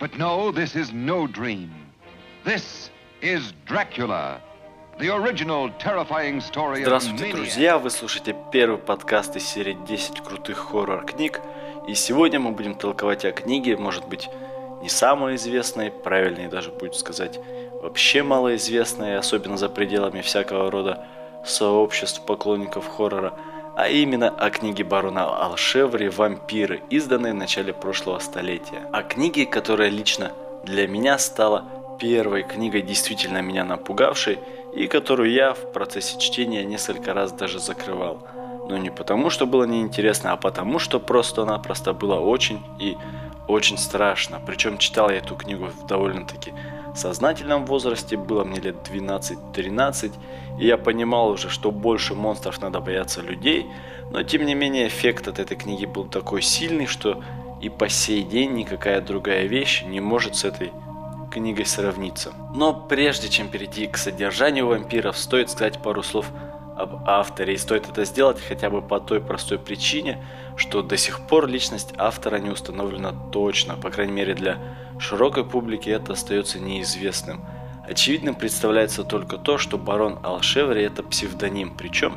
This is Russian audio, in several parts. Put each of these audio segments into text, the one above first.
But no, this is no dream. This is Dracula. The original terrifying story Здравствуйте, друзья! Вы слушаете первый подкаст из серии 10 крутых хоррор-книг. И сегодня мы будем толковать о книге, может быть, не самой известной, правильнее даже будет сказать, вообще малоизвестной, особенно за пределами всякого рода сообществ поклонников хоррора, а именно о книге барона Алшеври «Вампиры», изданной в начале прошлого столетия. О книге, которая лично для меня стала первой книгой, действительно меня напугавшей, и которую я в процессе чтения несколько раз даже закрывал. Но не потому, что было неинтересно, а потому, что просто-напросто было очень и очень страшно. Причем читал я эту книгу в довольно-таки сознательном возрасте, было мне лет 12-13, и я понимал уже, что больше монстров надо бояться людей, но тем не менее эффект от этой книги был такой сильный, что и по сей день никакая другая вещь не может с этой книгой сравниться. Но прежде чем перейти к содержанию вампиров, стоит сказать пару слов об авторе. И стоит это сделать хотя бы по той простой причине, что до сих пор личность автора не установлена точно. По крайней мере для широкой публики это остается неизвестным. Очевидным представляется только то, что барон Алшеври это псевдоним. Причем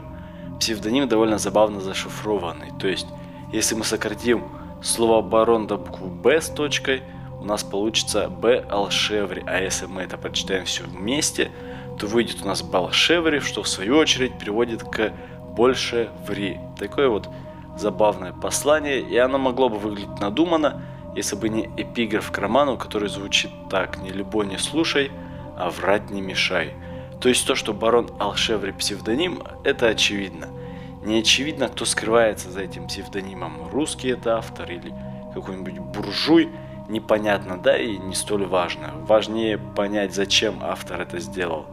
псевдоним довольно забавно зашифрованный. То есть, если мы сократим слово барон до буквы Б с точкой, у нас получится Б Алшеври. А если мы это прочитаем все вместе, то выйдет у нас Балшеври, что в свою очередь приводит к больше ври. Такое вот забавное послание, и оно могло бы выглядеть надуманно, если бы не эпиграф к роману, который звучит так «Не любой не слушай, а врать не мешай». То есть то, что барон Алшеври псевдоним, это очевидно. Не очевидно, кто скрывается за этим псевдонимом. Русский это автор или какой-нибудь буржуй – непонятно, да, и не столь важно. Важнее понять, зачем автор это сделал.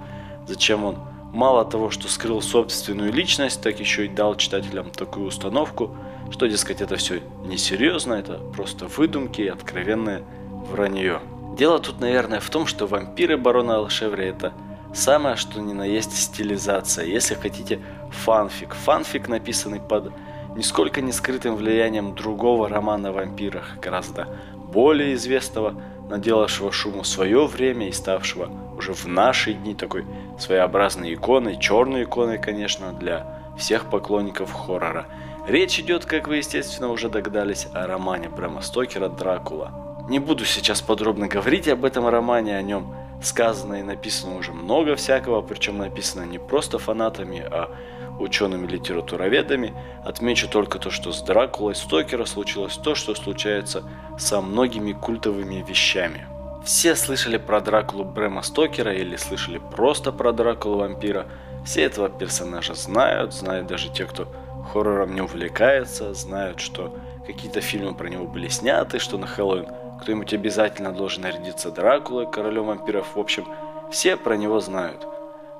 Зачем он мало того, что скрыл собственную личность, так еще и дал читателям такую установку, что, дескать, это все несерьезно, это просто выдумки и откровенное вранье. Дело тут, наверное, в том, что вампиры барона Алшеври это самое, что ни на есть стилизация. Если хотите, фанфик. Фанфик, написанный под нисколько не скрытым влиянием другого романа о вампирах, гораздо более известного, наделавшего шуму в свое время и ставшего уже в наши дни такой своеобразной иконой, черной иконой, конечно, для всех поклонников хоррора. Речь идет, как вы, естественно, уже догадались, о романе Брэма Стокера «Дракула». Не буду сейчас подробно говорить об этом романе, о нем сказано и написано уже много всякого, причем написано не просто фанатами, а учеными-литературоведами, отмечу только то, что с Дракулой Стокера случилось то, что случается со многими культовыми вещами. Все слышали про Дракулу Брэма Стокера или слышали просто про Дракулу вампира. Все этого персонажа знают, знают даже те, кто хоррором не увлекается, знают, что какие-то фильмы про него были сняты, что на Хэллоуин кто-нибудь обязательно должен нарядиться Дракулой, королем вампиров. В общем, все про него знают.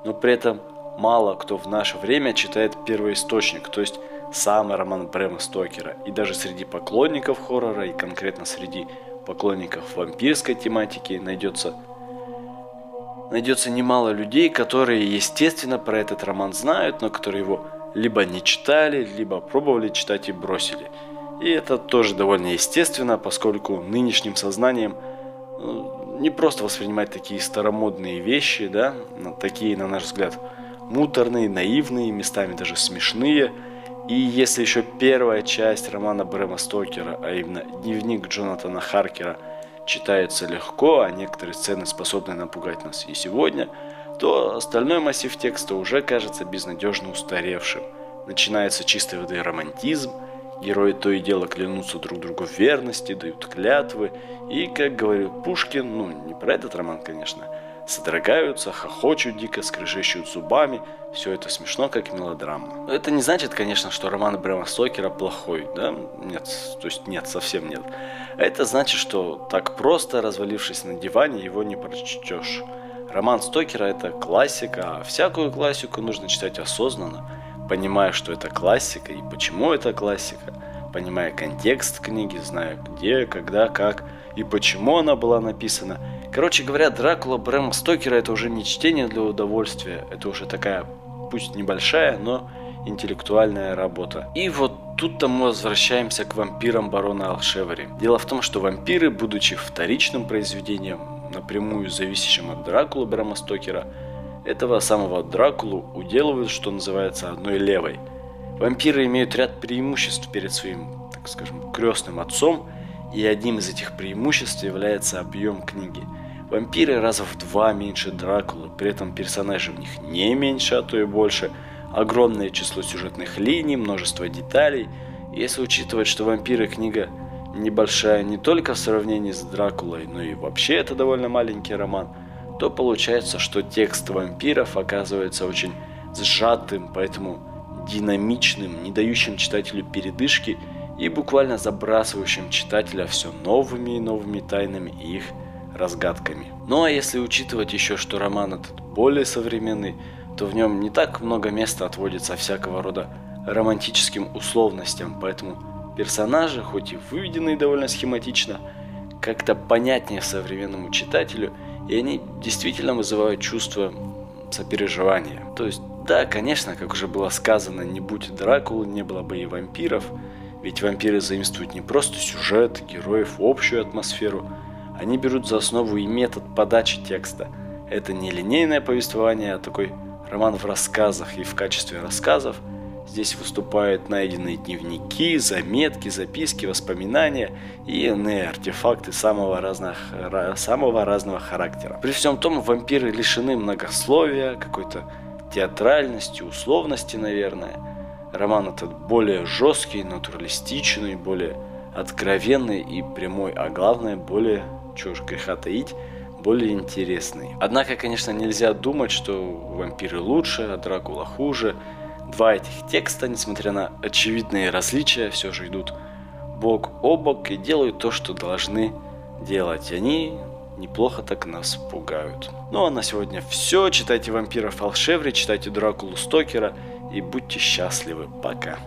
Но при этом мало кто в наше время читает первоисточник, то есть самый роман Брэма Стокера. И даже среди поклонников хоррора, и конкретно среди поклонников вампирской тематики найдется найдется немало людей, которые, естественно, про этот роман знают, но которые его либо не читали, либо пробовали читать и бросили. И это тоже довольно естественно, поскольку нынешним сознанием ну, не просто воспринимать такие старомодные вещи, да, такие, на наш взгляд, муторные, наивные, местами даже смешные. И если еще первая часть романа Брэма Стокера, а именно дневник Джонатана Харкера, читается легко, а некоторые сцены способны напугать нас и сегодня, то остальной массив текста уже кажется безнадежно устаревшим. Начинается чистой воды романтизм, герои то и дело клянутся друг другу в верности, дают клятвы, и, как говорил Пушкин, ну, не про этот роман, конечно, содрогаются, хохочут дико, скрежещут зубами. Все это смешно, как мелодрама. Это не значит, конечно, что роман Брэма Стокера плохой, да? Нет, то есть нет, совсем нет. Это значит, что так просто, развалившись на диване, его не прочтешь. Роман Стокера это классика, а всякую классику нужно читать осознанно, понимая, что это классика и почему это классика, понимая контекст книги, зная где, когда, как и почему она была написана – Короче говоря, Дракула Брэма Стокера это уже не чтение для удовольствия, это уже такая, пусть небольшая, но интеллектуальная работа. И вот тут-то мы возвращаемся к вампирам барона Алшевари. Дело в том, что вампиры, будучи вторичным произведением, напрямую зависящим от Дракулы Брама Стокера, этого самого Дракулу уделывают, что называется, одной левой. Вампиры имеют ряд преимуществ перед своим, так скажем, крестным отцом, и одним из этих преимуществ является объем книги. Вампиры раза в два меньше Дракулы, при этом персонажи в них не меньше, а то и больше, огромное число сюжетных линий, множество деталей. Если учитывать, что вампиры книга небольшая не только в сравнении с Дракулой, но и вообще это довольно маленький роман – то получается, что текст вампиров оказывается очень сжатым, поэтому динамичным, не дающим читателю передышки и буквально забрасывающим читателя все новыми и новыми тайнами и их разгадками. Ну а если учитывать еще, что роман этот более современный, то в нем не так много места отводится всякого рода романтическим условностям, поэтому персонажи, хоть и выведенные довольно схематично, как-то понятнее современному читателю – и они действительно вызывают чувство сопереживания. То есть, да, конечно, как уже было сказано, не будь Дракулы, не было бы и вампиров, ведь вампиры заимствуют не просто сюжет, героев, общую атмосферу, они берут за основу и метод подачи текста. Это не линейное повествование, а такой роман в рассказах, и в качестве рассказов – Здесь выступают найденные дневники, заметки, записки, воспоминания и иные артефакты самого, разных, самого разного характера. При всем том, вампиры лишены многословия, какой-то театральности, условности, наверное. Роман этот более жесткий, натуралистичный, более откровенный и прямой, а главное, более, чего ж греха таить, более интересный. Однако, конечно, нельзя думать, что вампиры лучше, а Дракула хуже – Два этих текста, несмотря на очевидные различия, все же идут бок о бок и делают то, что должны делать. Они неплохо так нас пугают. Ну а на сегодня все. Читайте «Вампиров Алшеври», читайте «Дракулу Стокера» и будьте счастливы. Пока.